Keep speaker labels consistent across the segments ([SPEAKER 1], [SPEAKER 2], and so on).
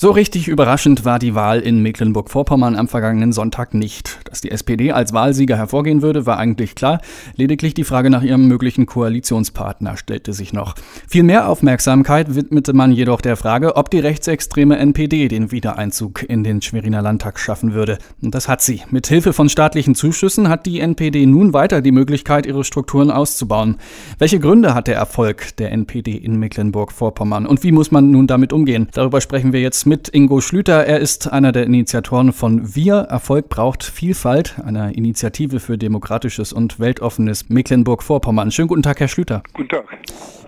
[SPEAKER 1] So richtig überraschend war die Wahl in Mecklenburg-Vorpommern am vergangenen Sonntag nicht. Dass die SPD als Wahlsieger hervorgehen würde, war eigentlich klar. Lediglich die Frage nach ihrem möglichen Koalitionspartner stellte sich noch. Viel mehr Aufmerksamkeit widmete man jedoch der Frage, ob die rechtsextreme NPD den Wiedereinzug in den Schweriner Landtag schaffen würde. Und das hat sie. Mit Hilfe von staatlichen Zuschüssen hat die NPD nun weiter die Möglichkeit, ihre Strukturen auszubauen. Welche Gründe hat der Erfolg der NPD in Mecklenburg-Vorpommern? Und wie muss man nun damit umgehen? Darüber sprechen wir jetzt mit Ingo Schlüter. Er ist einer der Initiatoren von Wir. Erfolg braucht Vielfalt, einer Initiative für demokratisches und weltoffenes Mecklenburg-Vorpommern. Schönen guten Tag, Herr Schlüter.
[SPEAKER 2] Guten Tag.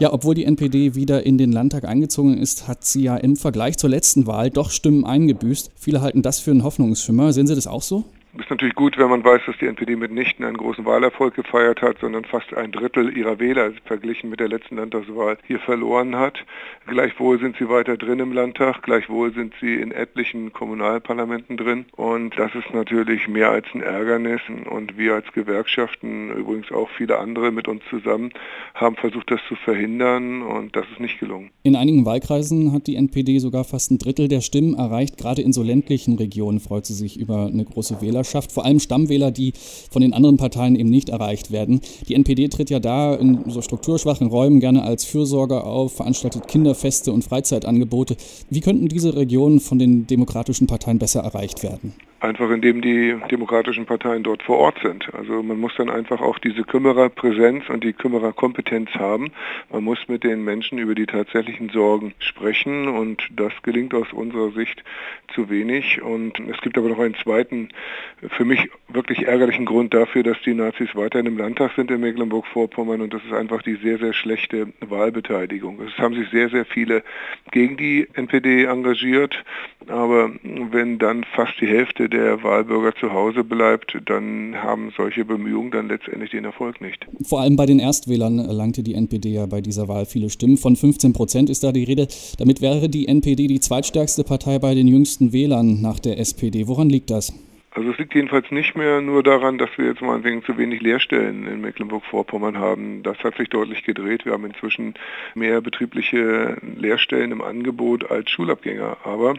[SPEAKER 1] Ja, obwohl die NPD wieder in den Landtag eingezogen ist, hat sie ja im Vergleich zur letzten Wahl doch Stimmen eingebüßt. Viele halten das für einen Hoffnungsschimmer. Sehen Sie das auch so?
[SPEAKER 2] Ist natürlich gut, wenn man weiß, dass die NPD mitnichten einen großen Wahlerfolg gefeiert hat, sondern fast ein Drittel ihrer Wähler verglichen mit der letzten Landtagswahl hier verloren hat. Gleichwohl sind sie weiter drin im Landtag, gleichwohl sind sie in etlichen Kommunalparlamenten drin und das ist natürlich mehr als ein Ärgernis und wir als Gewerkschaften, übrigens auch viele andere mit uns zusammen, haben versucht, das zu verhindern und das ist nicht gelungen.
[SPEAKER 1] In einigen Wahlkreisen hat die NPD sogar fast ein Drittel der Stimmen erreicht. Gerade in so ländlichen Regionen freut sie sich über eine große Wählerschaft. Wählerschaft, vor allem Stammwähler, die von den anderen Parteien eben nicht erreicht werden. Die NPD tritt ja da in so strukturschwachen Räumen gerne als Fürsorger auf, veranstaltet Kinderfeste und Freizeitangebote. Wie könnten diese Regionen von den demokratischen Parteien besser erreicht werden?
[SPEAKER 2] Einfach indem die demokratischen Parteien dort vor Ort sind. Also man muss dann einfach auch diese Kümmererpräsenz und die Kümmererkompetenz haben. Man muss mit den Menschen über die tatsächlichen Sorgen sprechen und das gelingt aus unserer Sicht zu wenig. Und es gibt aber noch einen zweiten, für mich wirklich ärgerlichen Grund dafür, dass die Nazis weiterhin im Landtag sind in Mecklenburg-Vorpommern und das ist einfach die sehr, sehr schlechte Wahlbeteiligung. Es haben sich sehr, sehr viele gegen die NPD engagiert, aber wenn dann fast die Hälfte der Wahlbürger zu Hause bleibt, dann haben solche Bemühungen dann letztendlich den Erfolg nicht.
[SPEAKER 1] Vor allem bei den Erstwählern erlangte die NPD ja bei dieser Wahl viele Stimmen. Von 15 Prozent ist da die Rede. Damit wäre die NPD die zweitstärkste Partei bei den jüngsten Wählern nach der SPD. Woran liegt das?
[SPEAKER 2] Also es liegt jedenfalls nicht mehr nur daran, dass wir jetzt mal wegen zu wenig Lehrstellen in Mecklenburg-Vorpommern haben. Das hat sich deutlich gedreht. Wir haben inzwischen mehr betriebliche Lehrstellen im Angebot als Schulabgänger. Aber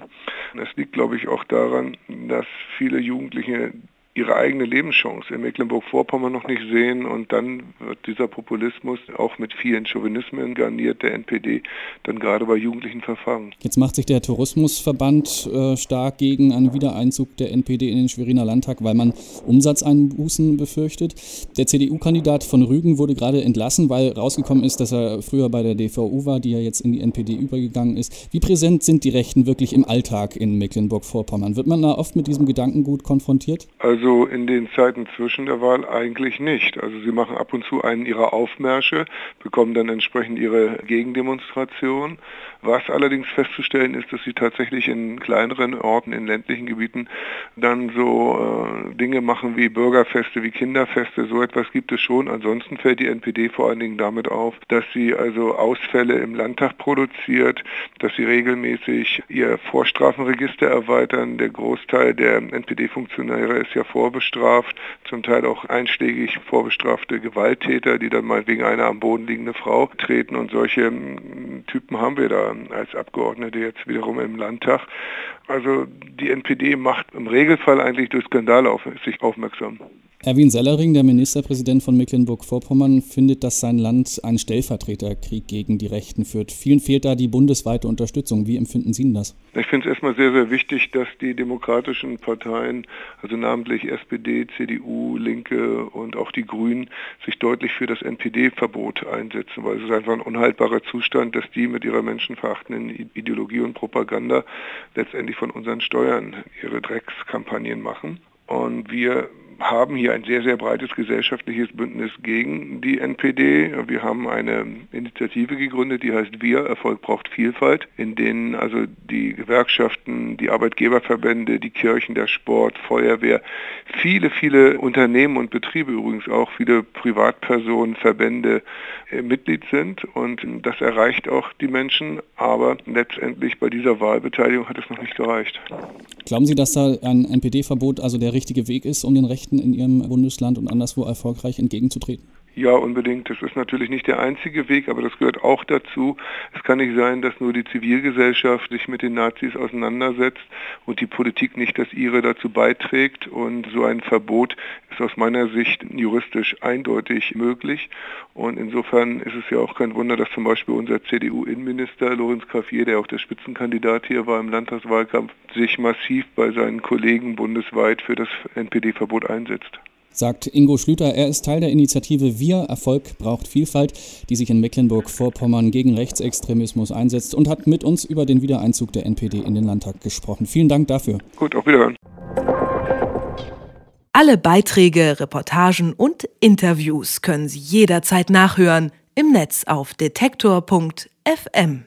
[SPEAKER 2] es liegt, glaube ich, auch daran, dass viele Jugendliche ihre eigene Lebenschance in Mecklenburg-Vorpommern noch nicht sehen und dann wird dieser Populismus auch mit vielen Chauvinismen garniert der NPD dann gerade bei Jugendlichen verfangen.
[SPEAKER 1] Jetzt macht sich der Tourismusverband äh, stark gegen einen Wiedereinzug der NPD in den Schweriner Landtag, weil man Umsatzeinbußen befürchtet. Der CDU-Kandidat von Rügen wurde gerade entlassen, weil rausgekommen ist, dass er früher bei der DVU war, die ja jetzt in die NPD übergegangen ist. Wie präsent sind die Rechten wirklich im Alltag in Mecklenburg-Vorpommern? Wird man da oft mit diesem Gedankengut konfrontiert?
[SPEAKER 2] Also so in den Zeiten zwischen der Wahl eigentlich nicht. Also sie machen ab und zu einen ihrer Aufmärsche, bekommen dann entsprechend ihre Gegendemonstration. Was allerdings festzustellen ist, dass sie tatsächlich in kleineren Orten, in ländlichen Gebieten dann so äh, Dinge machen wie Bürgerfeste, wie Kinderfeste. So etwas gibt es schon. Ansonsten fällt die NPD vor allen Dingen damit auf, dass sie also Ausfälle im Landtag produziert, dass sie regelmäßig ihr Vorstrafenregister erweitern. Der Großteil der NPD-Funktionäre ist ja vorbestraft, zum Teil auch einschlägig vorbestrafte Gewalttäter, die dann mal wegen einer am Boden liegende Frau treten und solche hm, Typen haben wir da als Abgeordnete jetzt wiederum im Landtag. Also die NPD macht im Regelfall eigentlich durch Skandale auf sich aufmerksam.
[SPEAKER 1] Erwin Sellering, der Ministerpräsident von Mecklenburg-Vorpommern, findet, dass sein Land einen Stellvertreterkrieg gegen die Rechten führt. Vielen fehlt da die bundesweite Unterstützung. Wie empfinden Sie das?
[SPEAKER 2] Ich finde es erstmal sehr, sehr wichtig, dass die demokratischen Parteien, also namentlich SPD, CDU, Linke und auch die Grünen, sich deutlich für das NPD-Verbot einsetzen, weil es ist einfach ein unhaltbarer Zustand, dass die mit ihrer menschenverachtenden Ideologie und Propaganda letztendlich von unseren Steuern ihre Dreckskampagnen machen. Und wir haben hier ein sehr, sehr breites gesellschaftliches Bündnis gegen die NPD. Wir haben eine Initiative gegründet, die heißt Wir, Erfolg braucht Vielfalt, in denen also die Gewerkschaften, die Arbeitgeberverbände, die Kirchen, der Sport, Feuerwehr, viele, viele Unternehmen und Betriebe übrigens auch, viele Privatpersonen, Verbände äh, Mitglied sind. Und das erreicht auch die Menschen, aber letztendlich bei dieser Wahlbeteiligung hat es noch nicht gereicht.
[SPEAKER 1] Glauben Sie, dass da ein NPD-Verbot also der richtige Weg ist, um den Rechten in Ihrem Bundesland und anderswo erfolgreich entgegenzutreten?
[SPEAKER 2] Ja, unbedingt. Das ist natürlich nicht der einzige Weg, aber das gehört auch dazu. Es kann nicht sein, dass nur die Zivilgesellschaft sich mit den Nazis auseinandersetzt und die Politik nicht das ihre dazu beiträgt. Und so ein Verbot ist aus meiner Sicht juristisch eindeutig möglich. Und insofern ist es ja auch kein Wunder, dass zum Beispiel unser CDU-Innenminister Lorenz Cafier, der auch der Spitzenkandidat hier war im Landtagswahlkampf, sich massiv bei seinen Kollegen bundesweit für das NPD-Verbot einsetzt
[SPEAKER 1] sagt Ingo Schlüter. Er ist Teil der Initiative Wir Erfolg braucht Vielfalt, die sich in Mecklenburg-Vorpommern gegen Rechtsextremismus einsetzt und hat mit uns über den Wiedereinzug der NPD in den Landtag gesprochen. Vielen Dank dafür.
[SPEAKER 2] Gut, auf Wiederhören.
[SPEAKER 3] Alle Beiträge, Reportagen und Interviews können Sie jederzeit nachhören im Netz auf detektor.fm.